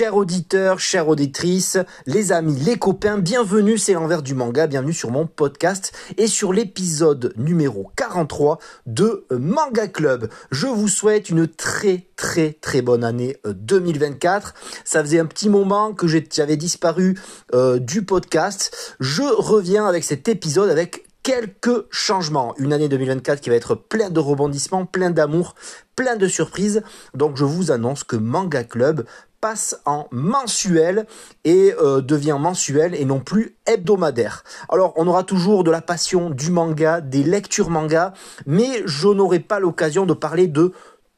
Chers auditeurs, chères auditrices, les amis, les copains, bienvenue, c'est l'envers du manga, bienvenue sur mon podcast et sur l'épisode numéro 43 de Manga Club. Je vous souhaite une très très très bonne année 2024. Ça faisait un petit moment que j'avais disparu euh, du podcast. Je reviens avec cet épisode avec quelques changements. Une année 2024 qui va être plein de rebondissements, plein d'amour, plein de surprises. Donc je vous annonce que Manga Club passe en mensuel et euh, devient mensuel et non plus hebdomadaire. Alors on aura toujours de la passion du manga, des lectures manga, mais je n'aurai pas l'occasion de parler de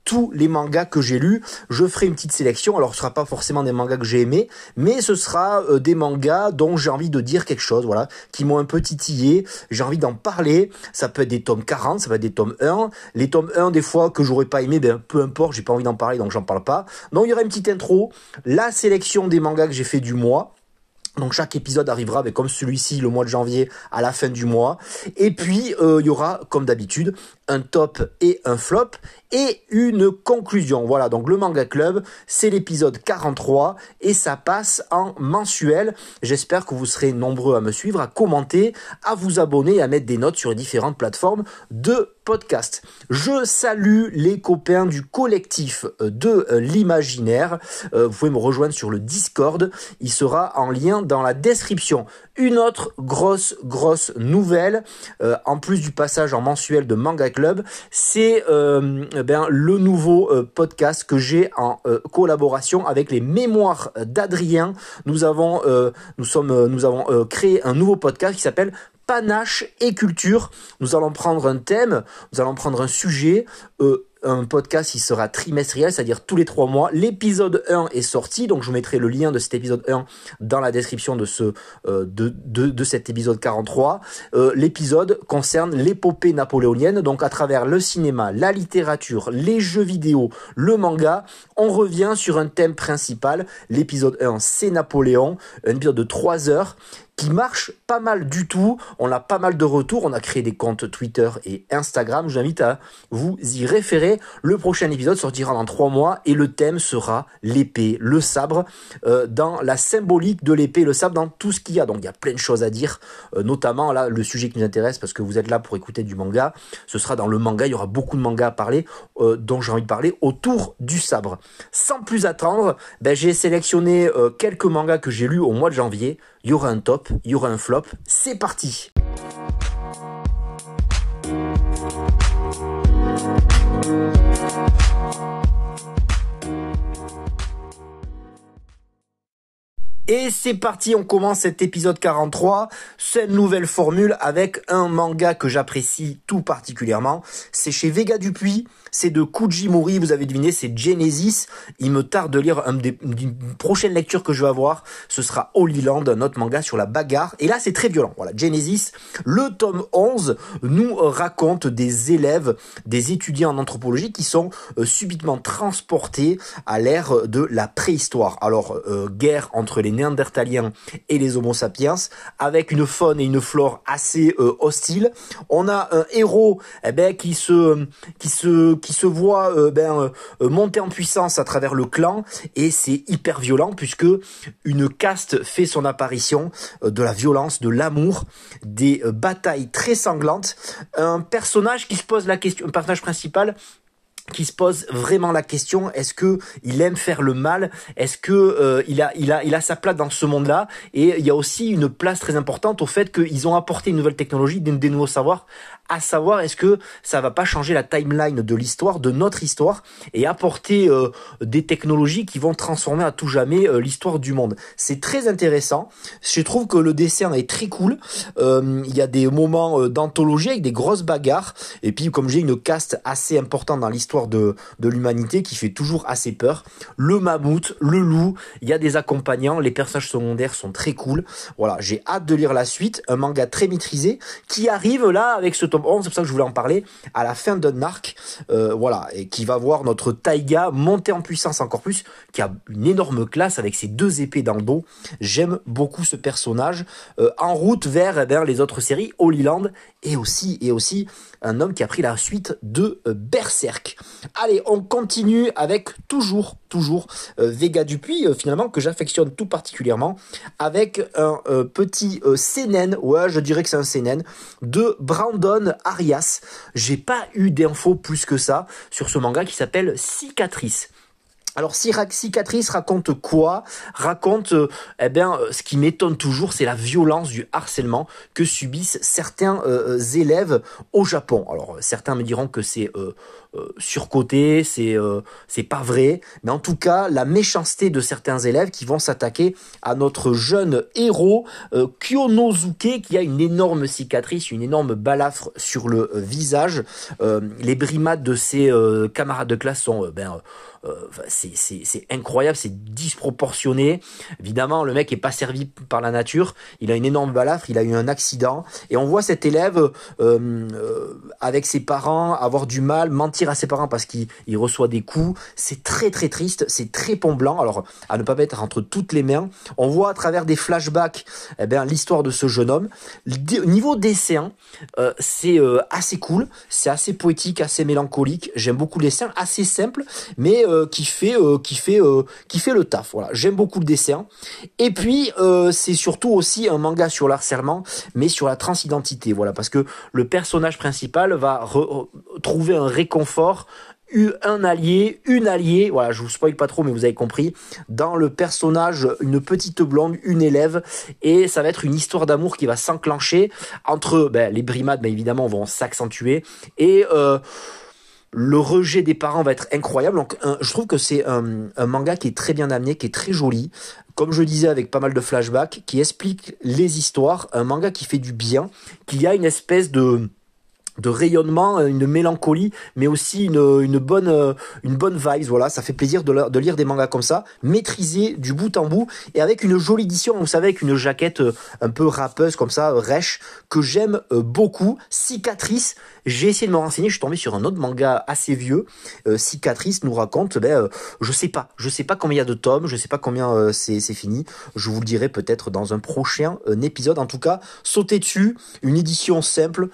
tous les mangas que j'ai lus. Je ferai une petite sélection. Alors, ce sera pas forcément des mangas que j'ai aimés, mais ce sera euh, des mangas dont j'ai envie de dire quelque chose, voilà, qui m'ont un peu titillé. J'ai envie d'en parler. Ça peut être des tomes 40, ça peut être des tomes 1. Les tomes 1, des fois, que j'aurais pas aimé, ben, peu importe, j'ai pas envie d'en parler, donc j'en parle pas. Donc, il y aura une petite intro. La sélection des mangas que j'ai fait du mois. Donc chaque épisode arrivera, avec comme celui-ci, le mois de janvier, à la fin du mois. Et puis, euh, il y aura, comme d'habitude, un top et un flop et une conclusion. Voilà, donc le Manga Club, c'est l'épisode 43 et ça passe en mensuel. J'espère que vous serez nombreux à me suivre, à commenter, à vous abonner et à mettre des notes sur les différentes plateformes de podcast. Je salue les copains du collectif de l'imaginaire. Euh, vous pouvez me rejoindre sur le Discord. Il sera en lien dans la description. Une autre grosse, grosse nouvelle, euh, en plus du passage en mensuel de Manga Club, c'est ben, le nouveau euh, podcast que j'ai en collaboration avec les mémoires d'Adrien. Nous avons, nous sommes, nous avons créé un nouveau podcast qui s'appelle panache et culture. Nous allons prendre un thème, nous allons prendre un sujet, un podcast, il sera trimestriel, c'est-à-dire tous les trois mois. L'épisode 1 est sorti, donc je vous mettrai le lien de cet épisode 1 dans la description de euh, cet épisode 43. Euh, l'épisode concerne l'épopée napoléonienne, donc à travers le cinéma, la littérature, les jeux vidéo, le manga, on revient sur un thème principal. L'épisode 1, c'est Napoléon, un épisode de 3 heures qui marche pas mal du tout. On a pas mal de retours. On a créé des comptes Twitter et Instagram. Je vous invite à vous y référer. Le prochain épisode sortira dans trois mois et le thème sera l'épée, le sabre, euh, dans la symbolique de l'épée, le sabre, dans tout ce qu'il y a. Donc il y a plein de choses à dire, euh, notamment là le sujet qui nous intéresse parce que vous êtes là pour écouter du manga. Ce sera dans le manga. Il y aura beaucoup de mangas à parler euh, dont j'ai envie de parler autour du sabre. Sans plus attendre, ben, j'ai sélectionné quelques mangas que j'ai lus au mois de janvier il y aura un top, il y aura un flop. C'est parti Et c'est parti, on commence cet épisode 43, cette nouvelle formule avec un manga que j'apprécie tout particulièrement. C'est chez Vega Dupuis, c'est de Kujimori, vous avez deviné, c'est Genesis. Il me tarde de lire un des, une prochaine lecture que je vais avoir, ce sera Holy Land, un autre manga sur la bagarre. Et là, c'est très violent. Voilà, Genesis, le tome 11 nous raconte des élèves, des étudiants en anthropologie qui sont euh, subitement transportés à l'ère de la préhistoire. Alors, euh, guerre entre les néandertaliens et les homo sapiens, avec une faune et une flore assez euh, hostiles. On a un héros eh ben, qui se qui se qui se voit euh, ben, euh, monter en puissance à travers le clan et c'est hyper violent puisque une caste fait son apparition de la violence, de l'amour, des batailles très sanglantes. Un personnage qui se pose la question, un personnage principal qui se pose vraiment la question est-ce que il aime faire le mal? Est-ce que euh, il a il a il a sa place dans ce monde-là? Et il y a aussi une place très importante au fait qu'ils ont apporté une nouvelle technologie des, nouveaux savoirs à savoir est-ce que ça va pas changer la timeline de l'histoire de notre histoire et apporter euh, des technologies qui vont transformer à tout jamais euh, l'histoire du monde? C'est très intéressant. Je trouve que le dessin est très cool. Il y a des moments d'anthologie avec des grosses bagarres. Et puis comme j'ai une caste assez importante dans l'histoire de, l'humanité qui fait toujours assez peur. Le mammouth, le loup, il y a des accompagnants, les personnages secondaires sont très cool. Voilà, j'ai hâte de lire la suite, un manga très maîtrisé qui arrive là avec ce tome 11, c'est pour ça que je voulais en parler, à la fin d'un arc, euh, voilà, et qui va voir notre Taiga monter en puissance encore plus, qui a une énorme classe avec ses deux épées dans le dos. J'aime beaucoup ce personnage, euh, en route vers, vers les autres séries, Holy Land, et aussi, et aussi un homme qui a pris la suite de euh, Berserk. Allez, on continue avec toujours, toujours Vega Dupuis, finalement, que j'affectionne tout particulièrement, avec un petit CNN, ouais, je dirais que c'est un CNN, de Brandon Arias. J'ai pas eu d'infos plus que ça sur ce manga qui s'appelle Cicatrice. Alors Cicatrice raconte quoi? Raconte euh, eh bien euh, ce qui m'étonne toujours, c'est la violence du harcèlement que subissent certains euh, élèves au Japon. Alors certains me diront que c'est surcoté, c'est c'est pas vrai, mais en tout cas la méchanceté de certains élèves qui vont s'attaquer à notre jeune héros Kyonozuke qui a une énorme cicatrice, une énorme balafre sur le visage. les brimades de ses camarades de classe sont ben euh, c'est incroyable, c'est disproportionné. Évidemment, le mec est pas servi par la nature. Il a une énorme balafre, il a eu un accident, et on voit cet élève euh, euh, avec ses parents avoir du mal, mentir à ses parents parce qu'il reçoit des coups. C'est très très triste, c'est très blanc Alors à ne pas mettre entre toutes les mains. On voit à travers des flashbacks, eh bien l'histoire de ce jeune homme. Niveau dessin, c'est assez cool, c'est assez poétique, assez mélancolique. J'aime beaucoup les dessins, assez simple, mais euh, qui fait euh, qui fait euh, qui fait le taf. Voilà, j'aime beaucoup le dessin. Et puis c'est surtout aussi un manga sur l'harcèlement, mais sur la transidentité. Voilà, parce que le personnage principal va trouver un réconfort un allié, une alliée, voilà, je vous spoil pas trop, mais vous avez compris, dans le personnage, une petite blonde, une élève, et ça va être une histoire d'amour qui va s'enclencher entre ben, les brimades, mais évidemment, vont s'accentuer, et le rejet des parents va être incroyable. Donc, je trouve que c'est un, manga qui est très bien amené, qui est très joli. Comme je disais, avec pas mal de flashbacks, qui explique les histoires. Un manga qui fait du bien, qui a une espèce de de rayonnement, une mélancolie, mais aussi une, une bonne une bonne vibe. Voilà, ça fait plaisir de, lire des mangas comme ça, maîtrisés du bout en bout et avec une jolie édition. Vous savez, avec une jaquette euh, un peu râpeuse comme ça, rêche, que j'aime euh, beaucoup. Cicatrice. J'ai essayé de me renseigner. Je suis tombé sur un autre manga assez vieux. Euh, Cicatrice nous raconte, ben, je sais pas, je sais pas combien il y a de tomes, je sais pas combien c'est fini. Je vous le dirai peut-être dans un prochain épisode. En tout cas, sautez dessus. Une édition simple,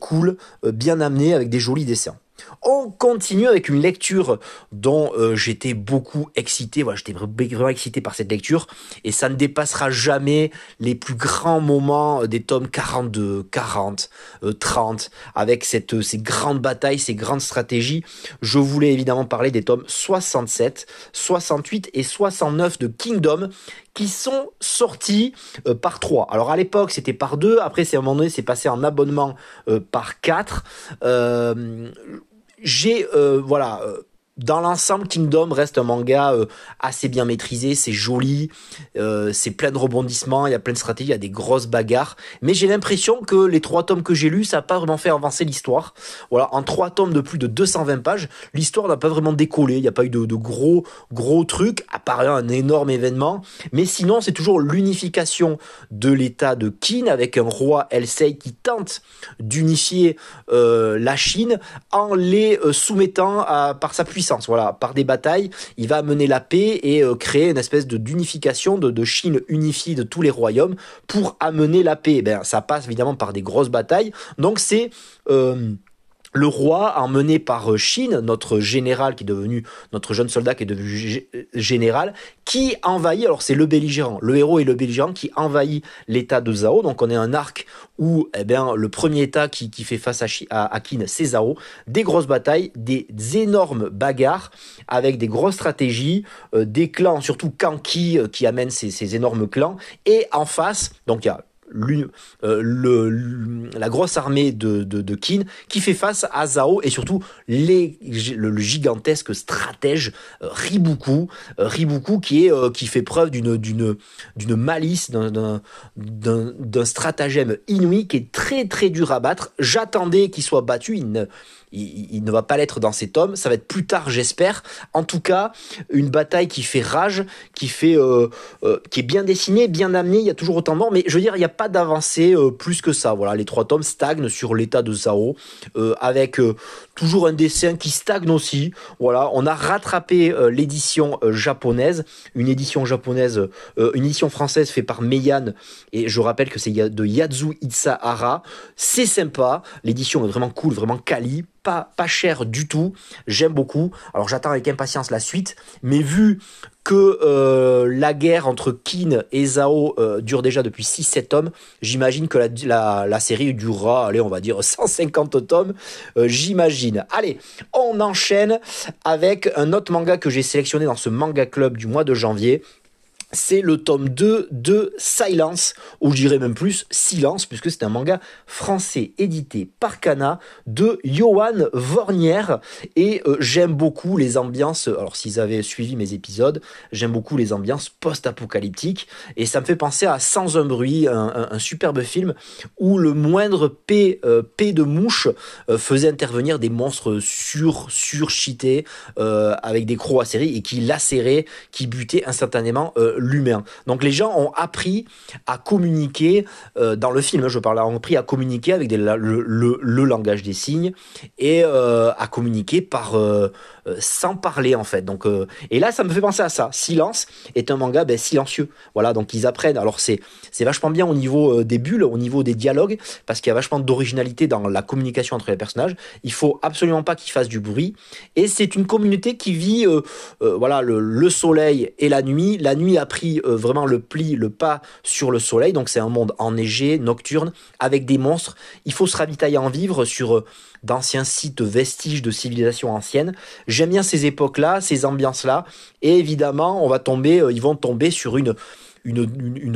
cool euh, bien amené avec des jolis dessins. On continue avec une lecture dont euh, j'étais beaucoup excité. Voilà, j'étais vraiment excité par cette lecture et ça ne dépassera jamais les plus grands moments des tomes 42, 40, 30 avec cette, ces grandes batailles, ces grandes stratégies. Je voulais évidemment parler des tomes 67, 68 et 69 de Kingdom qui sont sortis euh, par trois. Alors à l'époque c'était par deux, après c'est à un moment donné c'est passé en abonnement euh, par quatre. Euh, j'ai voilà dans l'ensemble, Kingdom reste un manga euh, assez bien maîtrisé, c'est joli, euh, c'est plein de rebondissements, il y a plein de stratégies, il y a des grosses bagarres. Mais j'ai l'impression que les trois tomes que j'ai lus, ça n'a pas vraiment fait avancer l'histoire. Voilà, en trois tomes de plus de 220 pages, l'histoire n'a pas vraiment décollé. Il n'y a pas eu de, gros gros trucs, à part un énorme événement. Mais sinon, c'est toujours l'unification de l'État de Qin avec un roi Elsei qui tente d'unifier euh, la Chine en les soumettant à, par sa puissance voilà, par des batailles, il va mener la paix et euh, créer une espèce de d'unification, de, Chine unifiée de tous les royaumes pour amener la paix. Ben, ça passe évidemment par des grosses batailles. Donc c'est euh, le roi, emmené par Chine, notre général qui est devenu, notre jeune soldat qui est devenu général, qui envahit, alors c'est le belligérant, le héros est le belligérant qui envahit l'état de Zhao, donc on est un arc où, eh bien, le premier état qui, fait face à, à, à Qin, c'est Zhao, des grosses batailles, des énormes bagarres, avec des grosses stratégies, euh, des clans, surtout Kanki, euh, qui amène ces, ces énormes clans, et en face, donc il y a euh, la grosse armée de, de, de, qui fait face à Zhao et surtout les, le, gigantesque stratège euh, Ribuku, euh, qui est qui fait preuve d'une malice, d'un stratagème inouï qui est très très dur à battre. J'attendais qu'il soit battu, il ne il, ne va pas l'être dans cet homme. Ça va être plus tard, j'espère. En tout cas, une bataille qui fait rage, qui fait, euh, euh, qui est bien dessinée, bien amenée. Il y a toujours autant de morts, mais je veux dire, il n'y a pas d'avancée euh, plus que ça. Voilà, les trois tomes stagnent sur l'état de Zao, avec toujours un dessin qui stagne aussi. Voilà, on a rattrapé euh, l'édition euh, japonaise, une édition japonaise, euh, une édition française faite par Meian, et je rappelle que c'est de Yazu Itsahara. C'est sympa, l'édition est vraiment cool, vraiment quali, pas, cher du tout. J'aime beaucoup. Alors j'attends avec impatience la suite. Mais vu que la guerre entre Kin et euh, dure déjà depuis 6-7 tomes, j'imagine que la, série durera, allez, on va dire 150 tomes, j'imagine. Allez, on enchaîne avec un autre manga que j'ai sélectionné dans ce manga club du mois de janvier c'est le tome 2 de Silence, ou je même plus Silence, puisque c'est un manga français édité par Kana de Johan Vornier. Et euh, j'aime beaucoup les ambiances, alors s'ils avaient suivi mes épisodes, j'aime beaucoup les ambiances post-apocalyptiques. Et ça me fait penser à Sans un bruit, un, superbe film où le moindre P, euh, de mouche euh, faisait intervenir des monstres sur, sur avec des crocs acérés et qui lacéraient, qui butaient instantanément l'humain. Donc les gens ont appris à communiquer euh, dans le film, je parle, ont appris à communiquer avec le, langage des signes et euh, à communiquer par euh, sans parler en fait. Donc et là ça me fait penser à ça. Silence est un manga ben, silencieux. Voilà donc ils apprennent. Alors c'est c'est vachement bien au niveau des bulles, au niveau des dialogues parce qu'il y a vachement d'originalité dans la communication entre les personnages. Il faut absolument pas qu'ils fassent du bruit et c'est une communauté qui vit voilà le, le soleil et la nuit. La nuit après pris euh, vraiment le pli, le pas sur le soleil. Donc c'est un monde enneigé, nocturne, avec des monstres. Il faut se ravitailler en vivre sur euh, d'anciens sites vestiges de civilisation ancienne. J'aime bien ces époques-là, ces ambiances-là. Et évidemment, on va tomber, euh, ils vont tomber sur une une,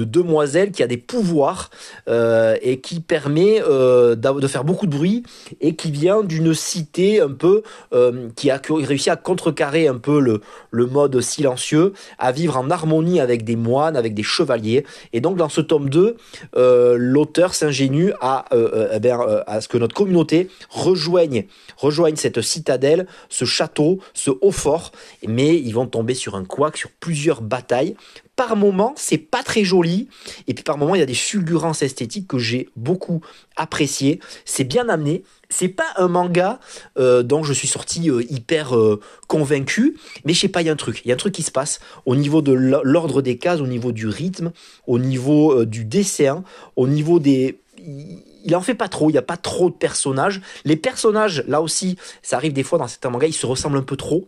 demoiselle qui a des pouvoirs euh, et qui permet euh, de faire beaucoup de bruit et qui vient d'une cité un peu euh, qui a réussi à contrecarrer un peu le, mode silencieux, à vivre en harmonie avec des moines, avec des chevaliers. Et donc dans ce tome 2, l'auteur s'ingénue à, eh à ce que notre communauté rejoigne, rejoigne cette citadelle, ce château, ce haut fort, mais ils vont tomber sur un couac, sur plusieurs batailles par moment, c'est pas très joli. Et puis par moment, il y a des fulgurances esthétiques que j'ai beaucoup appréciées. C'est bien amené. C'est pas un manga euh, dont je suis sorti euh, hyper euh, convaincu, mais je sais pas, il y a un truc. Il y a un truc qui se passe au niveau de l'ordre des cases, au niveau du rythme, au niveau du dessin, au niveau des il en fait pas trop, il n'y a pas trop de personnages. Les personnages, là aussi, ça arrive des fois dans certains mangas, ils se ressemblent un peu trop.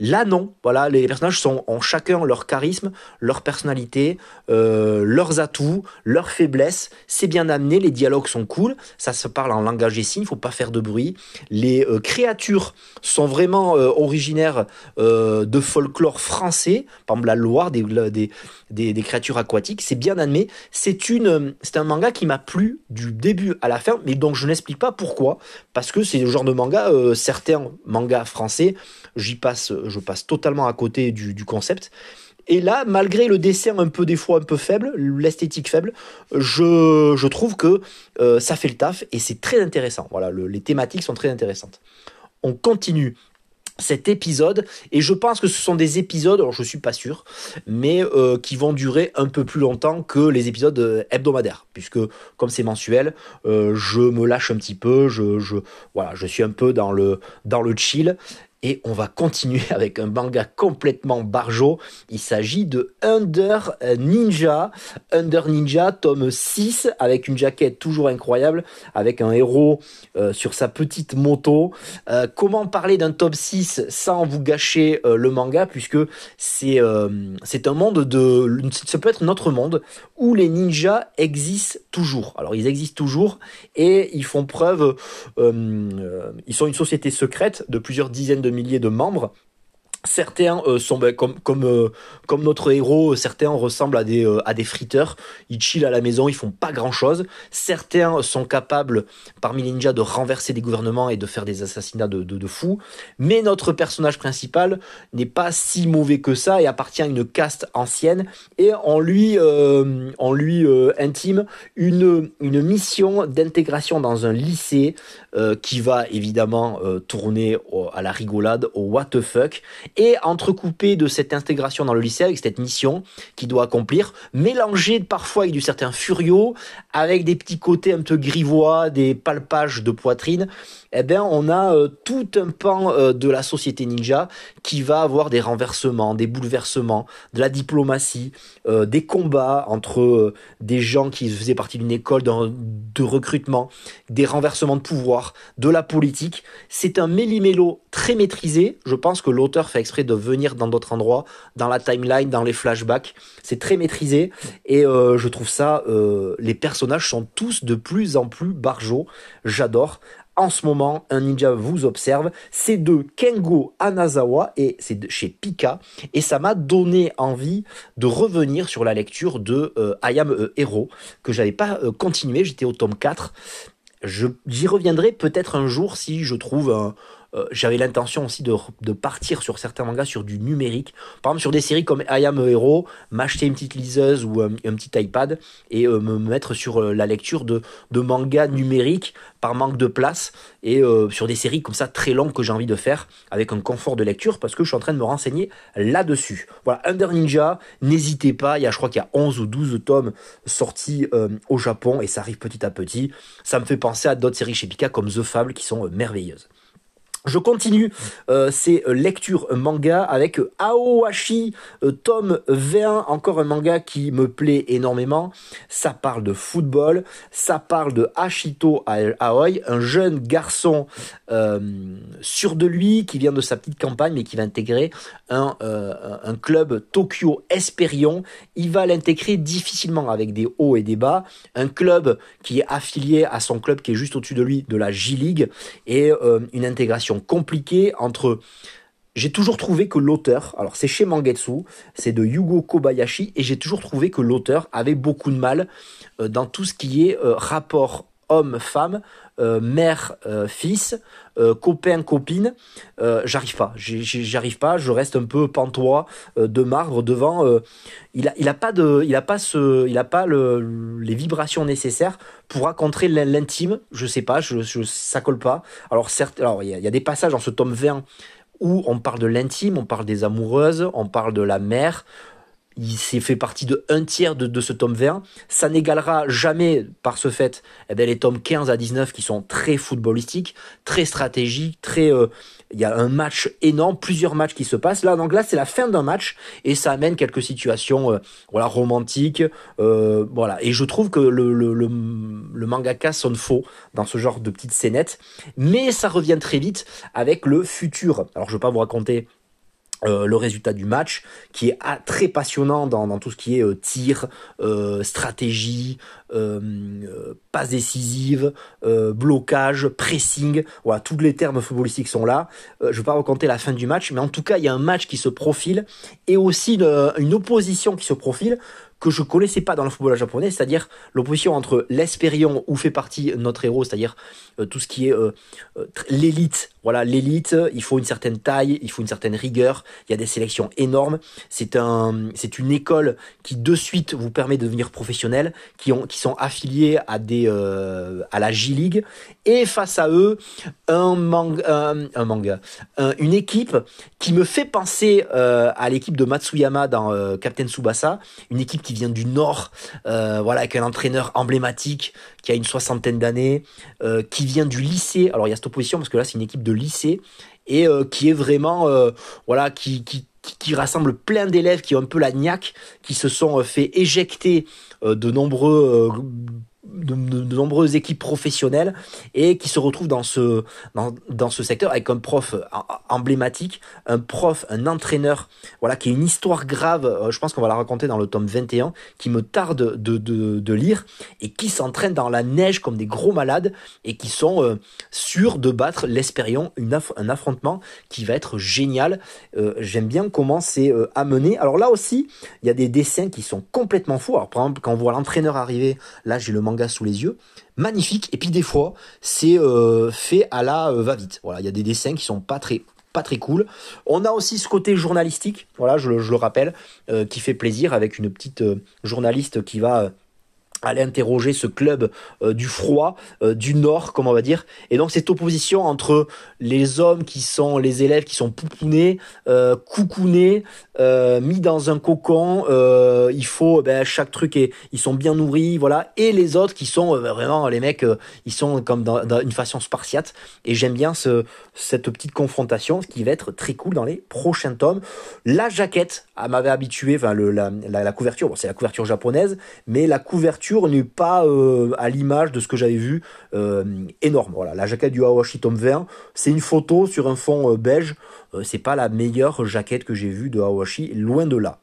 Là, non. Voilà, les personnages sont, ont chacun leur charisme, leur personnalité, euh, leurs atouts, leurs faiblesses. C'est bien amené, les dialogues sont cool. Ça se parle en langage des signes, il faut pas faire de bruit. Les euh, créatures sont vraiment euh, originaires de folklore français, par exemple la Loire, des, des, des, créatures aquatiques. C'est bien amené. C'est c'est un manga qui m'a plu du début à la fin, mais donc je n'explique pas pourquoi. Parce que c'est le genre de manga, certains mangas français, j'y passe je passe totalement à côté du, concept. Et là, malgré le dessin un peu des fois un peu faible, l'esthétique faible, je, trouve que euh, ça fait le taf et c'est très intéressant. Voilà, les thématiques sont très intéressantes. On continue cet épisode et je pense que ce sont des épisodes, alors je suis pas sûr, mais euh, qui vont durer un peu plus longtemps que les épisodes euh, hebdomadaires, puisque comme c'est mensuel, je me lâche un petit peu, je, je voilà, je suis un peu dans le dans le chill et on va continuer avec un manga complètement barjo. Il s'agit de Under Ninja. Under Ninja, tome 6, avec une jaquette toujours incroyable, avec un héros euh, sur sa petite moto. Euh, comment parler d'un top 6 sans vous gâcher euh, le manga, puisque c'est c'est un monde de... Ça peut être notre monde, où les ninjas existent toujours. Alors ils existent toujours, et ils font preuve... ils sont une société secrète de plusieurs dizaines de milliers de membres Certains euh, sont ben, euh, comme notre héros, certains ressemblent à des euh, friteurs. Ils chillent à la maison, ils font pas grand chose. Certains sont capables parmi les ninjas de renverser des gouvernements et de faire des assassinats de fous. Mais notre personnage principal n'est pas si mauvais que ça et appartient à une caste ancienne et on lui intime une mission d'intégration dans un lycée qui va évidemment tourner à la rigolade au what the fuck et entrecoupé de cette intégration dans le lycée avec cette mission qu'il doit accomplir, mélangé parfois avec du certain furio, avec des petits côtés un peu grivois, des palpages de poitrine, eh bien, on a euh, tout un pan euh, de la société ninja qui va avoir des renversements, des bouleversements, de la diplomatie, euh, des combats entre des gens qui faisaient partie d'une école de, recrutement, des renversements de pouvoir, de la politique. C'est un méli-mélo très maîtrisé. Je pense que l'auteur fait exprès de venir dans d'autres endroits, dans la timeline, dans les flashbacks. C'est très maîtrisé et je trouve ça. les personnages sont tous de plus en plus barjots. J'adore en ce moment, un ninja vous observe. C'est de Kengo Anazawa et c'est chez Pika. Et ça m'a donné envie de revenir sur la lecture de euh, I Am Hero que j'avais pas euh, continué. J'étais au tome 4. J'y reviendrai peut-être un jour si je trouve un, euh, j'avais l'intention aussi de, de, partir sur certains mangas sur du numérique. Par exemple, sur des séries comme I Am a Hero, m'acheter une petite liseuse ou un, petit iPad et euh, me mettre sur euh, la lecture de, de mangas numériques par manque de place et sur des séries comme ça très longues que j'ai envie de faire avec un confort de lecture parce que je suis en train de me renseigner là-dessus. Voilà, Under Ninja, n'hésitez pas, il y a, je crois qu'il y a 11 ou 12 tomes sortis au Japon et ça arrive petit à petit. Ça me fait penser à d'autres séries chez Pika comme The Fable qui sont merveilleuses. Je continue euh, ces lectures manga avec Aowashi, euh, tome 21, encore un manga qui me plaît énormément. Ça parle de football, ça parle de Ashito Aoi, un jeune garçon euh, sûr de lui qui vient de sa petite campagne mais qui va intégrer un, un club Tokyo Esperion. Il va l'intégrer difficilement avec des hauts et des bas. Un club qui est affilié à son club qui est juste au-dessus de lui de la J-League et une intégration compliqué entre j'ai toujours trouvé que l'auteur, alors c'est chez Mangetsu, c'est de Yugo Kobayashi, et j'ai toujours trouvé que l'auteur avait beaucoup de mal euh, dans tout ce qui est euh, rapport homme-femme, euh, mère-fils, copain-copine. j'arrive pas, j'arrive pas, je reste un peu pantois de marbre devant. il a, il a pas de, il a pas ce, il a pas le, les vibrations nécessaires pour raconter l'intime. Je sais pas, je, je, ça colle pas. Alors certes, alors il y, a des passages dans ce tome 20 où on parle de l'intime, on parle des amoureuses, on parle de la mère, il s'est fait partie de un tiers de, ce tome 20. Ça n'égalera jamais, par ce fait, eh bien, les tomes 15 à 19 qui sont très footballistiques, très stratégiques, très... Euh, il y a un match énorme, plusieurs matchs qui se passent. Là, donc là, c'est la fin d'un match et ça amène quelques situations euh, voilà, romantiques. Euh, voilà. Et je trouve que le, le, le, le, mangaka sonne faux dans ce genre de petites scénettes. Mais ça revient très vite avec le futur. Alors, je ne vais pas vous raconter euh, le résultat du match qui est ah, très passionnant dans, tout ce qui est euh, tir, euh, stratégie, passe décisive, blocage, pressing, voilà, tous les termes footballistiques sont là. je vais pas raconter la fin du match, mais en tout cas, il y a un match qui se profile et aussi une opposition qui se profile que je connaissais pas dans le football japonais, c'est-à-dire l'opposition entre l'Espérion où fait partie notre héros, c'est-à-dire tout ce qui est l'élite. Voilà, l'élite, il faut une certaine taille, il faut une certaine rigueur, il y a des sélections énormes. C'est un, c'est une école qui de suite vous permet de devenir professionnel, qui ont, qui sont affiliés à à la J League, et face à eux, un, manga, un, manga, une équipe qui me fait penser à l'équipe de Matsuyama dans Captain Tsubasa, une équipe qui vient du Nord, voilà, avec un entraîneur emblématique qui a une soixantaine d'années, euh, qui vient du lycée. Alors il y a cette opposition parce que là c'est une équipe de lycée et euh, qui est vraiment euh, voilà qui, qui, qui rassemble plein d'élèves qui ont un peu la niaque, qui se sont fait éjecter de nombreux de, nombreuses équipes professionnelles et qui se retrouvent dans ce dans, dans, ce secteur avec un prof emblématique, un prof, un entraîneur, voilà qui est une histoire grave. Euh, je pense qu'on va la raconter dans le tome 21, qui me tarde de, de, de lire et qui s'entraînent dans la neige comme des gros malades et qui sont euh, sûrs de battre l'Espérion, une un affrontement qui va être génial. Euh, j'aime bien comment c'est amené. Alors là aussi, il y a des dessins qui sont complètement fous. Alors par exemple, quand on voit l'entraîneur arriver, là j'ai le manque sous les yeux, magnifique. Et puis des fois, c'est euh, fait à la euh, va-vite. Voilà, il y a des dessins qui sont pas très pas très cool. On a aussi ce côté journalistique, voilà, je, le rappelle, euh, qui fait plaisir avec une petite journaliste qui va aller interroger ce club euh, du froid, euh, du nord, comme on va dire. Et donc cette opposition entre les hommes qui sont les élèves qui sont poupounés, euh, coucounés, euh, mis dans un cocon. il faut ben, chaque truc est, ils sont bien nourris, voilà. Et les autres qui sont vraiment les mecs, ils sont comme dans, une façon spartiate. Et j'aime bien ce, cette petite confrontation, ce qui va être très cool dans les prochains tomes. La jaquette m'avait habitué, enfin le, la, la, la couverture, bon, c'est la couverture japonaise, mais la couverture n'est pas euh, à l'image de ce que j'avais vu euh, énorme. Voilà, la jaquette du Awashi tome 20, c'est une photo sur un fond euh, beige. c'est pas la meilleure jaquette que j'ai vue de Awashi, loin de là.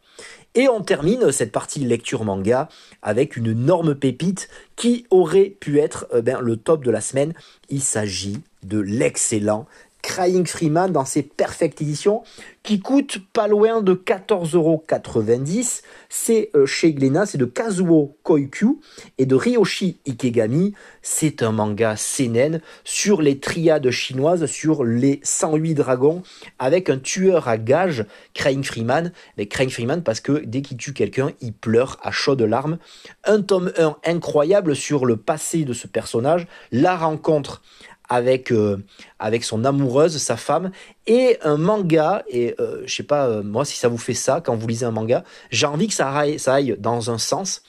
Et on termine cette partie lecture manga avec une énorme pépite qui aurait pu être ben, le top de la semaine. Il s'agit de l'excellent Crying Freeman dans ses Perfect Editions qui coûte pas loin de 14,90€. C'est euh, chez Glénat, c'est de Kazuo Koikyu et de Ryoshi Ikegami. C'est un manga seinen sur les triades chinoises, sur les 108 dragons, avec un tueur à gage, Crying Freeman. Mais Crying Freeman parce que dès qu'il tue quelqu'un, il pleure à chaudes larmes. Un tome 1 incroyable sur le passé de ce personnage, la rencontre avec euh, avec son amoureuse, sa femme, et un manga. Et euh, je sais pas euh, moi si ça vous fait ça quand vous lisez un manga, j'ai envie que ça aille, ça aille dans un sens.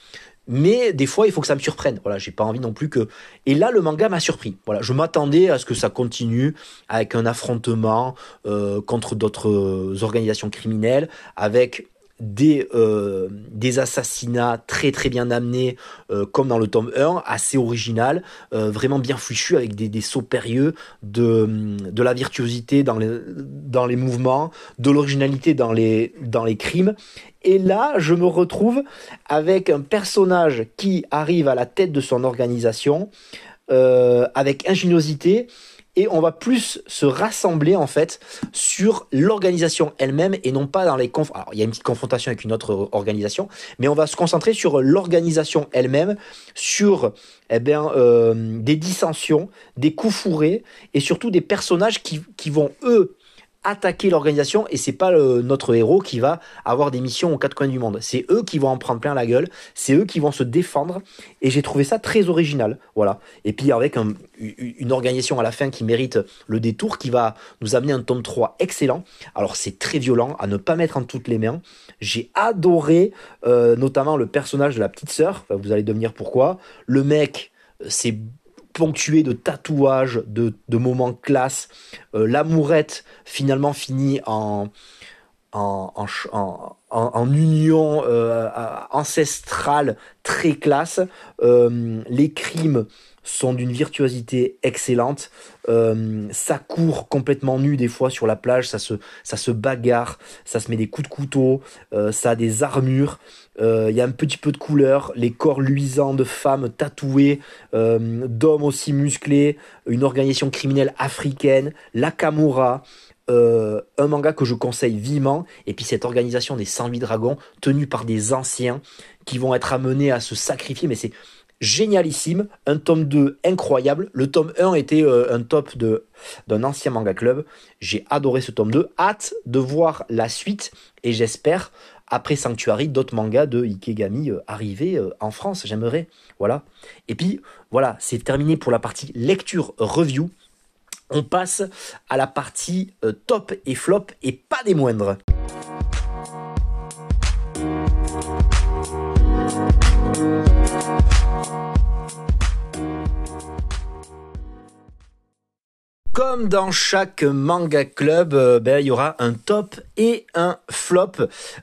Mais des fois, il faut que ça me surprenne. Voilà, j'ai pas envie non plus que. Et là, le manga m'a surpris. Voilà, je m'attendais à ce que ça continue avec un affrontement contre d'autres organisations criminelles, avec des, euh, des assassinats très très bien amenés, euh, comme dans le tome 1, assez original, euh, vraiment bien fichu, avec des, des sauts périlleux, de, de la virtuosité dans les, dans les mouvements, de l'originalité dans les, dans les crimes. Et là, je me retrouve avec un personnage qui arrive à la tête de son organisation, avec ingéniosité, et on va plus se rassembler en fait sur l'organisation elle-même et non pas dans les. Alors il y a une petite confrontation avec une autre organisation, mais on va se concentrer sur l'organisation elle-même, sur eh euh, des dissensions, des coups fourrés et surtout des personnages qui vont eux attaquer l'organisation et c'est pas notre héros qui va avoir des missions aux quatre coins du monde. C'est eux qui vont en prendre plein la gueule, c'est eux qui vont se défendre et j'ai trouvé ça très original. Voilà. Et puis avec une organisation à la fin qui mérite le détour, qui va nous amener un tome 3 excellent. Alors c'est très violent à ne pas mettre en toutes les mains. J'ai adoré euh, notamment le personnage de la petite sœur. vous allez devenir pourquoi. Le mec, c'est ponctué de tatouages, de, moments classe. Euh, l'amourette finalement finit en, union euh, ancestrale très classe. Euh, les crimes sont d'une virtuosité excellente. ça court complètement nu des fois sur la plage, ça se, ça se bagarre, ça se met des coups de couteau, ça a des armures. Il euh, y a un petit peu de couleur, les corps luisants de femmes tatouées, euh, d'hommes aussi musclés, une organisation criminelle africaine, la Kamura, euh, un manga que je conseille vivement, et puis cette organisation des 108 dragons, tenue par des anciens, qui vont être amenés à se sacrifier, mais c'est génialissime, un tome 2 incroyable, le tome 1 était un top de d'un ancien manga club, j'ai adoré ce tome 2, hâte de voir la suite, et j'espère après Sanctuary, d'autres mangas de Ikegami euh, arrivés euh, en France, j'aimerais. Voilà. Et puis, voilà, c'est terminé pour la partie lecture review. On passe à la partie euh, top et flop et pas des moindres. Comme dans chaque manga club, euh, ben, il y aura un top et un flop.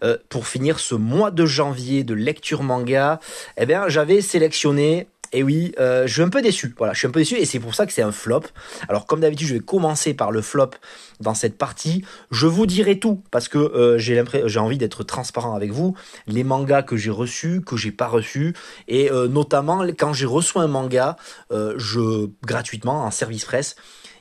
Euh, pour finir ce mois de janvier de lecture manga, eh bien, j'avais sélectionné et oui, euh, je suis un peu déçu. Voilà, je suis un peu déçu et c'est pour ça que c'est un flop. Alors comme d'habitude, je vais commencer par le flop dans cette partie. Je vous dirai tout parce que j'ai envie d'être transparent avec vous. Les mangas que j'ai reçus, que j'ai pas reçus et notamment quand j'ai reçu un manga, je gratuitement en service presse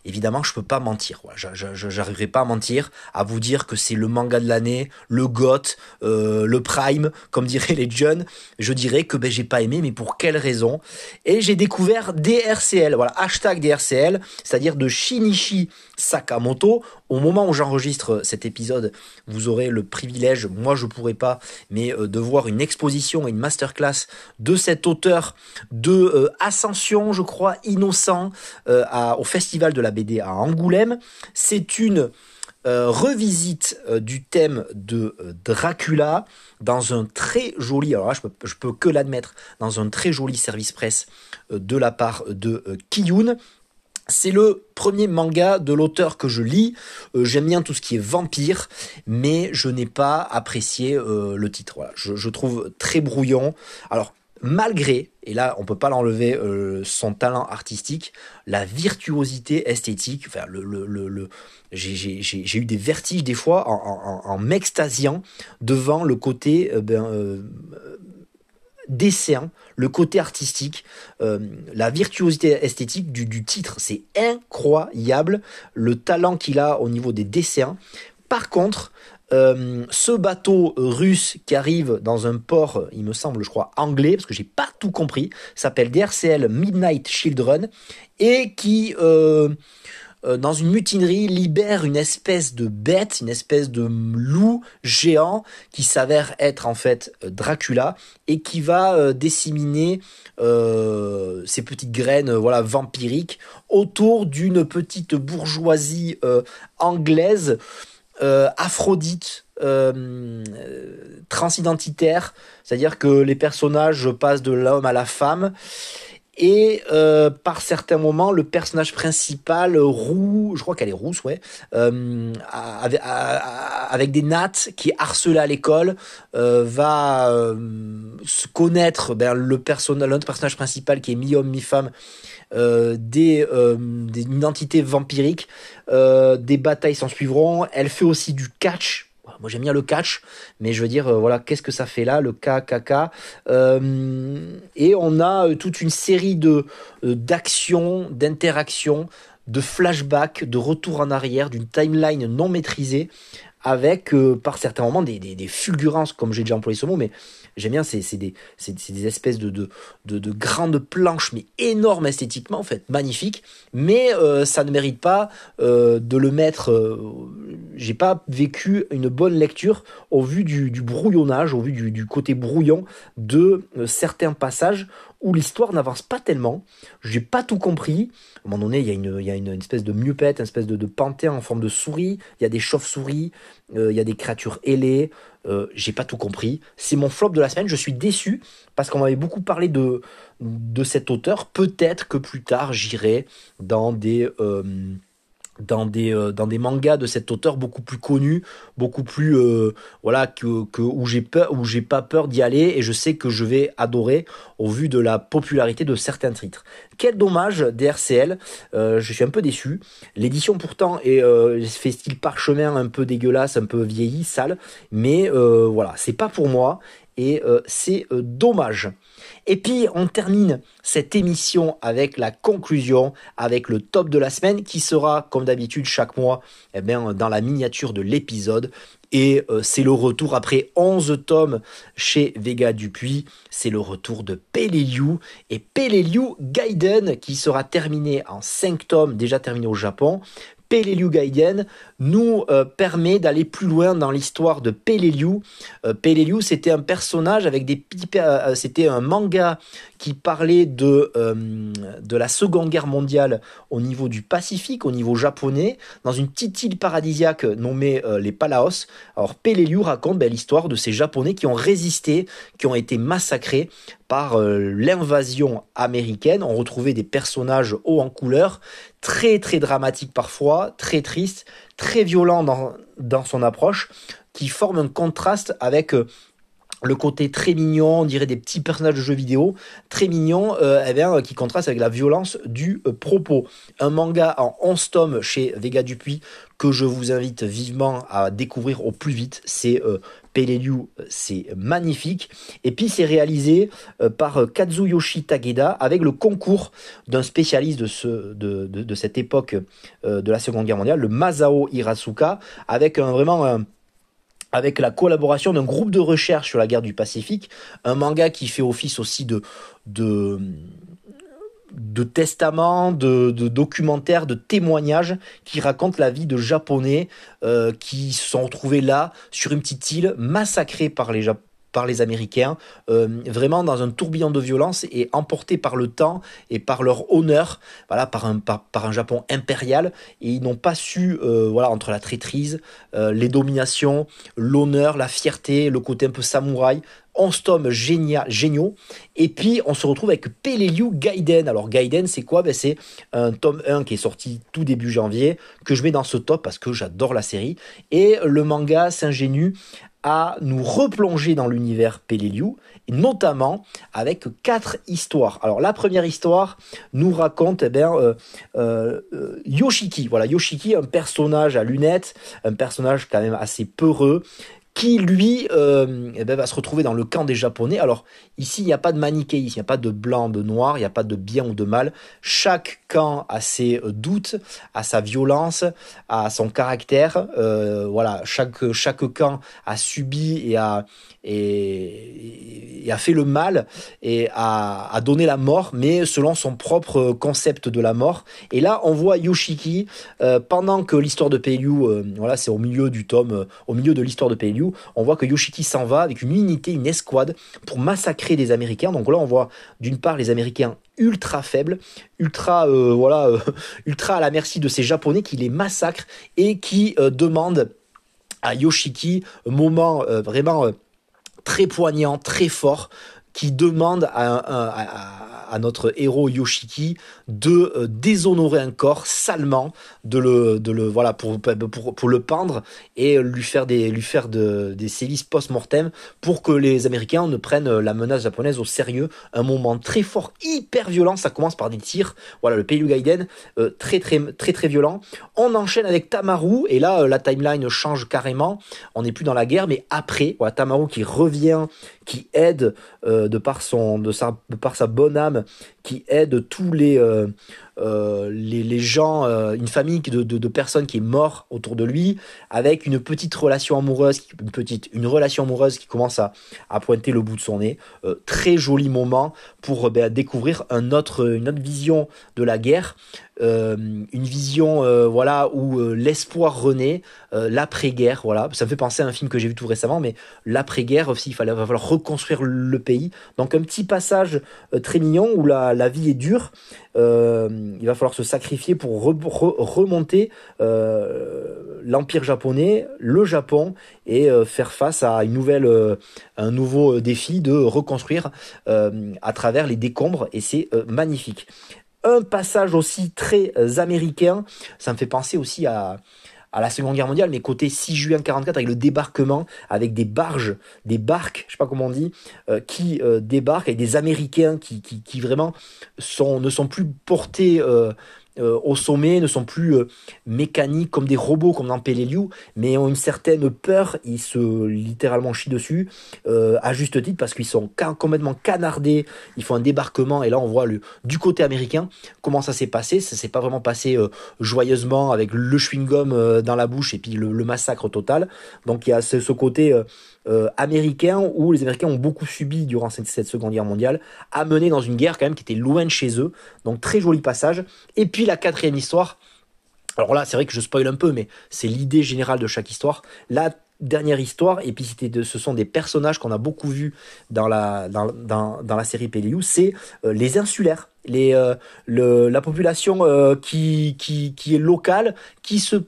évidemment, je peux pas mentir. je n'arriverai pas à mentir, à vous dire que c'est le manga de l'année, le GOT, euh, le Prime, comme diraient les jeunes. Je dirais que ben, j'ai pas aimé, mais pour quelle raison? Et j'ai découvert DRCL, voilà, hashtag DRCL, c'est-à-dire de Shinichi Sakamoto. Au moment où j'enregistre cet épisode, vous aurez le privilège, moi je pourrais pas, mais euh, de voir une exposition et une masterclass de cet auteur de euh, Ascension, je crois, innocent, au Festival de la BD à Angoulême. C'est une euh, revisite euh, du thème de euh, Dracula dans un très joli, alors je peux, que l'admettre, dans un très joli service presse de la part de Kiyun. C'est le premier manga de l'auteur que je lis. J'aime bien tout ce qui est vampire, mais je n'ai pas apprécié le titre. Je, je, trouve très brouillon. Alors, malgré, et là on peut pas l'enlever, euh, son talent artistique, la virtuosité esthétique, enfin le, le, le, j'ai eu des vertiges des fois en, en, m'extasiant devant le côté euh, ben, euh, dessin, le côté artistique, la virtuosité esthétique du, du titre, c'est incroyable, le talent qu'il a au niveau des dessins. Par contre, euh, ce bateau russe qui arrive dans un port, il me semble, je crois, anglais, parce que j'ai pas tout compris, s'appelle DRCL Midnight Children, et qui, euh, euh, dans une mutinerie, libère une espèce de bête, une espèce de loup géant, qui s'avère être en fait Dracula, et qui va disséminer ces petites graines voilà, vampiriques autour d'une petite bourgeoisie anglaise euh, Aphrodite euh, transidentitaire, c'est-à-dire que les personnages passent de l'homme à la femme. Et euh, par certains moments, le personnage principal roux, je crois qu'elle est rousse, ouais, avec, des nattes qui est à l'école, va se connaître ben, le personnage, principal qui est mi-homme mi-femme, euh, des, euh, des, une identité vampirique. Euh, des batailles s'en suivront. Elle fait aussi du catch. Moi j'aime bien le catch, mais je veux dire, voilà, qu'est-ce que ça fait là, le KKK Et on a toute une série de d'actions, d'interactions, de flashbacks, de retours en arrière, d'une timeline non maîtrisée, avec par certains moments des, fulgurances, comme j'ai déjà employé ce mot, mais J'aime bien, c'est des, espèces de, de, de, grandes planches, mais énormes esthétiquement, en fait, magnifiques. Mais euh, ça ne mérite pas euh, de le mettre. Euh, j'ai pas vécu une bonne lecture au vu du, du brouillonnage, au vu du, du côté brouillon de certains passages où l'histoire n'avance pas tellement. J'ai pas tout compris. À un moment donné, il y a une, espèce de miupette, une espèce de, panthère en forme de souris. Il y a des chauves-souris. il y a des créatures ailées. Euh, j'ai pas tout compris. C'est mon flop de la semaine. Je suis déçu parce qu'on m'avait beaucoup parlé de, de cet auteur. Peut-être que plus tard, j'irai dans des. Euh, dans des euh, dans des mangas de cet auteur beaucoup plus connu, beaucoup plus euh, voilà que, que où j'ai peur où j'ai pas peur d'y aller et je sais que je vais adorer au vu de la popularité de certains titres. Quel dommage DRCL, euh, je suis un peu déçu. L'édition pourtant est fait style parchemin un peu dégueulasse, un peu vieilli, sale, mais voilà, c'est pas pour moi et c'est dommage. Et puis on termine cette émission avec la conclusion, avec le top de la semaine qui sera comme d'habitude chaque mois eh bien, dans la miniature de l'épisode. Et euh, c'est le retour après 11 tomes chez Vega Dupuis. C'est le retour de Peleliu et Peleliu Gaiden qui sera terminé en 5 tomes, déjà terminé au Japon. Peleliu Gaiden nous euh, permet d'aller plus loin dans l'histoire de Peleliu. Euh, Peleliu, c'était un personnage avec des euh, c'était un manga qui parlait de de la Seconde Guerre mondiale au niveau du Pacifique, au niveau japonais, dans une petite île paradisiaque nommée les Palaos. Alors Peleliu raconte ben, l'histoire de ces Japonais qui ont résisté, qui ont été massacrés par l'invasion américaine. On retrouvait des personnages hauts en couleur, très très dramatiques parfois, très tristes, très violent dans, dans son approche, qui forme un contraste avec euh, le côté très mignon, on dirait des petits personnages de jeux vidéo, très mignon, euh, eh bien, qui contraste avec la violence du euh, propos. Un manga en 11 tomes chez Vega Dupuis que je vous invite vivement à découvrir au plus vite. C'est euh, c'est magnifique. Et puis c'est réalisé euh, par Kazuyoshi Takeda avec le concours d'un spécialiste de, cette époque de la Seconde Guerre mondiale, le Masao Hirasuka, avec un, vraiment un avec la collaboration d'un groupe de recherche sur la guerre du Pacifique, un manga qui fait office aussi de, de, de testament, de, de documentaire, de témoignage qui raconte la vie de Japonais euh, qui se sont retrouvés là, sur une petite île, massacrés par les, Japonais par les Américains, euh, vraiment dans un tourbillon de violence et emportés par le temps et par leur honneur, voilà, par un, par, un Japon impérial. Et ils n'ont pas su, euh, voilà, entre la traîtrise, euh, les dominations, l'honneur, la fierté, le côté un peu samouraï, 11 tomes génial, géniaux. Et puis, on se retrouve avec Peleliu Gaiden. Alors, Gaiden, c'est quoi? Ben, C'est un tome 1 qui est sorti tout début janvier, que je mets dans ce top parce que j'adore la série. Et le manga s'ingénue à nous replonger dans l'univers Peleliu, et notamment avec quatre histoires. Alors la première histoire nous raconte eh bien, euh, euh, euh, Yoshiki. Voilà, Yoshiki, un personnage à lunettes, un personnage quand même assez peureux, qui lui euh, eh ben, va se retrouver dans le camp des Japonais. Alors ici, il n'y a pas de manichéisme, il n'y a pas de blanc, de noir, il n'y a pas de bien ou de mal. Chaque camp a ses euh, doutes, a sa violence, a son caractère. Euh, voilà, chaque, chaque camp a subi et a, a fait le mal et a, a, donné la mort, mais selon son propre concept de la mort. Et là, on voit Yoshiki, pendant que l'histoire de Peiliu, euh, voilà, c'est au milieu du tome, au milieu de l'histoire de On voit que Yoshiki s'en va avec une unité, une escouade pour massacrer des Américains. Donc là, on voit d'une part les Américains ultra faibles, ultra voilà, ultra à la merci de ces Japonais qui les massacrent et qui demandent à Yoshiki, moment vraiment très poignant, très fort, qui demande à, notre héros Yoshiki de euh, déshonorer un corps salement, de le, voilà pour, le pendre et lui faire des lui sévices post-mortem pour que les Américains ne prennent la menace japonaise au sérieux. Un moment très fort, hyper violent. Ça commence par des tirs. Voilà le Peilu Gaiden, euh, très très très violent. On enchaîne avec Tamaru et là euh, la timeline change carrément. On n'est plus dans la guerre, mais après voilà Tamaru qui revient, qui aide de par son de sa de par sa bonne âme qui aide tous les euh, euh, les, gens, euh, une famille de, de, personnes qui est mort autour de lui, avec une petite relation amoureuse, une petite, une relation amoureuse qui commence à, à pointer le bout de son nez. très joli moment pour ben, découvrir un autre, une autre vision de la guerre, une vision voilà où l'espoir renaît, l'après-guerre. Voilà, ça me fait penser à un film que j'ai vu tout récemment, mais l'après-guerre aussi, il fallait va falloir reconstruire le pays. Donc un petit passage très mignon où la la, vie est dure. Euh, il va falloir se sacrifier pour remonter euh, l'empire japonais, le Japon, et euh, faire face à un nouveau défi de reconstruire à travers les décombres. Et c'est magnifique. Un passage aussi très américain. Ça me fait penser aussi à à la Seconde Guerre mondiale, mais côté 6 juin 44 avec le débarquement, avec des barges, des barques, je sais pas comment on dit, euh, qui euh, débarquent avec des Américains qui, qui, vraiment ne sont plus portés euh, euh, au sommet ne sont plus euh, mécaniques comme des robots comme dans Peleliu, mais ont une certaine peur, ils se littéralement chient dessus, euh, à juste titre parce qu'ils sont complètement canardés, ils font un débarquement et là on voit le, du côté américain comment ça s'est passé, ça s'est pas vraiment passé joyeusement avec le chewing-gum dans la bouche et puis le, massacre total, donc il y a ce, ce côté euh, américains où les Américains ont beaucoup subi durant cette, Seconde Guerre mondiale, amenés dans une guerre quand même qui était loin de chez eux. Donc très joli passage. Et puis la quatrième histoire. Alors là, c'est vrai que je spoil un peu, mais c'est l'idée générale de chaque histoire. La dernière histoire, et puis de, ce sont des personnages qu'on a beaucoup vus dans la, dans, dans, la série Pelliou, c'est euh, les insulaires. Les, euh, le, la population qui, qui, qui est locale, qui se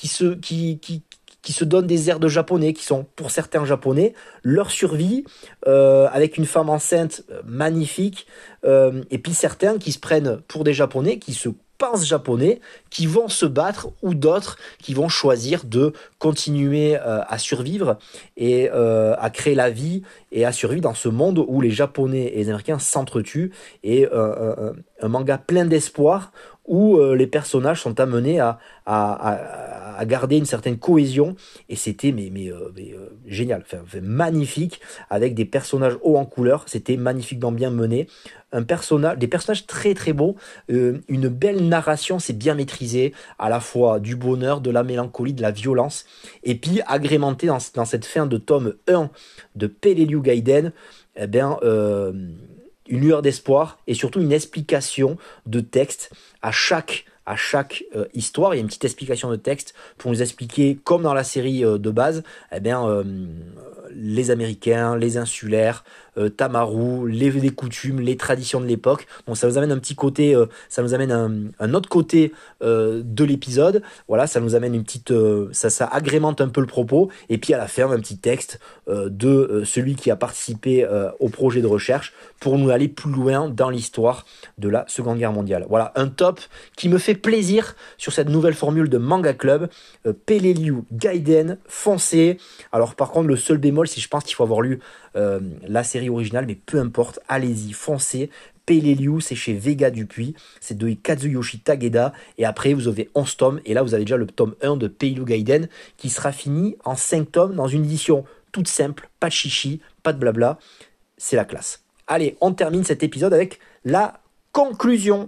qui se qui, qui, qui se donnent des airs de japonais, qui sont pour certains japonais, leur survie euh, avec une femme enceinte euh, magnifique, euh, et puis certains qui se prennent pour des japonais, qui se pensent japonais, qui vont se battre, ou d'autres qui vont choisir de continuer à survivre et à créer la vie et à survivre dans ce monde où les Japonais et les Américains s'entretuent. Et un manga plein d'espoir où euh, les personnages sont amenés à, à, garder une certaine cohésion. Et c'était mais, mais, euh, euh, génial, enfin, magnifique. Avec des personnages hauts en couleur, c'était magnifiquement bien mené, un personnage, des personnages très très beaux, une belle narration, c'est bien maîtrisé, à la fois du bonheur, de la mélancolie, de la violence, et puis agrémenté dans, dans cette fin de tome 1 de Peleliu Gaiden, eh bien, une lueur d'espoir et surtout une explication de texte à chaque euh, histoire, il y a une petite explication de texte pour nous expliquer, comme dans la série euh, de base, eh bien, euh, les Américains, les insulaires, euh, Tamaru, les, coutumes, les traditions de l'époque. Donc ça nous amène un petit côté, euh, ça nous amène un, autre côté euh, de l'épisode. Voilà, ça nous amène une petite, ça, ça agrémente un peu le propos. Et puis à la fin, un petit texte de celui qui a participé au projet de recherche pour nous aller plus loin dans l'histoire de la Seconde Guerre mondiale. Voilà, un top qui me fait plaisir sur cette nouvelle formule de Manga Club. Peleliu Gaiden, foncé. Alors par contre, le seul bémol, c'est je pense qu'il faut avoir lu la série originale, mais peu importe, allez-y, foncez. Peleliu, c'est chez Vega Dupuis, c'est de Kazuyoshi Tageda, et après vous avez 11 tomes, et là vous avez déjà le tome 1 de Peleliu Gaiden, qui sera fini en 5 tomes dans une édition toute simple, pas de chichi, pas de blabla, c'est la classe. Allez, on termine cet épisode avec la conclusion.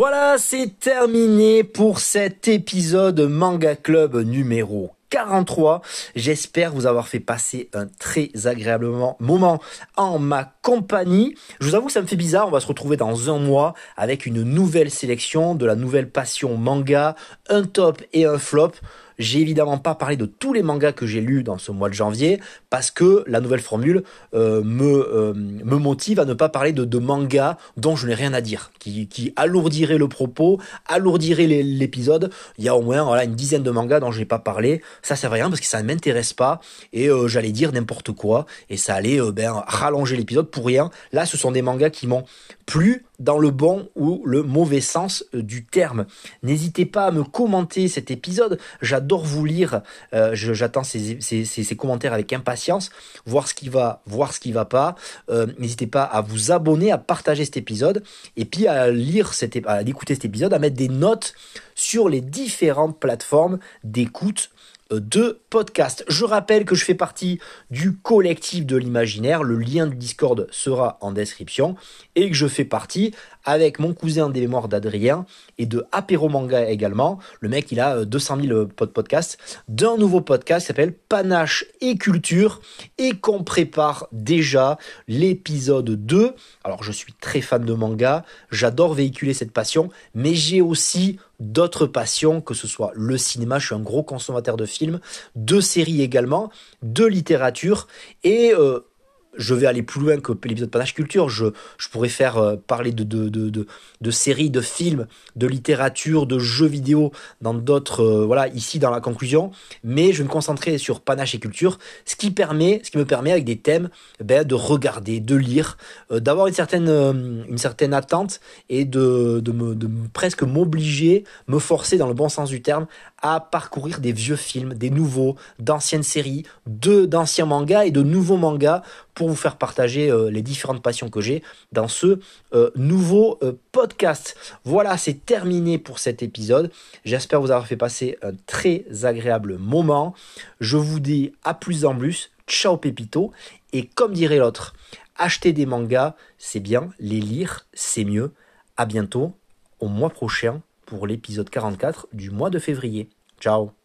Voilà, c'est terminé pour cet épisode Manga Club numéro 43. J'espère vous avoir fait passer un très agréable moment en ma compagnie. Je vous avoue que ça me fait bizarre, on va se retrouver dans un mois avec une nouvelle sélection, de la nouvelle passion manga, un top et un flop. J'ai évidemment pas parlé de tous les mangas que j'ai lus dans ce mois de janvier parce que la nouvelle formule euh, me, euh, me motive à ne pas parler de, mangas dont je n'ai rien à dire, qui, qui alourdirait le propos, alourdirait l'épisode. Il y a au moins voilà, une dizaine de mangas dont je n'ai pas parlé. Ça sert à rien parce que ça ne m'intéresse pas et euh, j'allais dire n'importe quoi et ça allait ben, rallonger l'épisode pour rien. Là, ce sont des mangas qui m'ont plu dans le bon ou le mauvais sens du terme. N'hésitez pas à me commenter cet épisode. J'adore vous lire. Euh, j'attends ces, commentaires avec impatience, voir ce qui va, voir ce qui va pas. Euh, n'hésitez pas à vous abonner, à partager cet épisode et puis à lire cet, à écouter cet épisode, à mettre des notes sur les différentes plateformes d'écoute de podcast. Je rappelle que je fais partie du collectif de l'imaginaire, le lien du Discord sera en description, et que je fais partie avec mon cousin des mémoires d'Adrien et de Apéro Manga également. Le mec, il a 200 euh, 000 podcasts d'un nouveau podcast qui s'appelle Panache et Culture et qu'on prépare déjà l'épisode 2. Alors, je suis très fan de manga, j'adore véhiculer cette passion, mais j'ai aussi d'autres passions, que ce soit le cinéma, je suis un gros consommateur de films, de séries également, de littérature, et euh, je vais aller plus loin que l'épisode Panache Culture. Je, je pourrais faire euh, parler de, de, de, de, séries, de films, de littérature, de jeux vidéo dans d'autres, euh, voilà, ici dans la conclusion. Mais je vais me concentrer sur Panache et Culture, ce qui permet, ce qui me permet avec des thèmes, ben, de regarder, de lire, euh, d'avoir une certaine, une certaine attente et de, de, me, de presque m'obliger, me forcer dans le bon sens du terme à parcourir des vieux films, des nouveaux, d'anciennes séries, d'anciens mangas et de nouveaux mangas pour vous faire partager euh, les différentes passions que j'ai dans ce euh, nouveau euh, podcast. Voilà, c'est terminé pour cet épisode. J'espère vous avoir fait passer un très agréable moment. Je vous dis à plus en plus. Ciao Pépito. Et comme dirait l'autre, acheter des mangas, c'est bien. Les lire, c'est mieux. À bientôt, au mois prochain, pour l'épisode 44 du mois de février. Ciao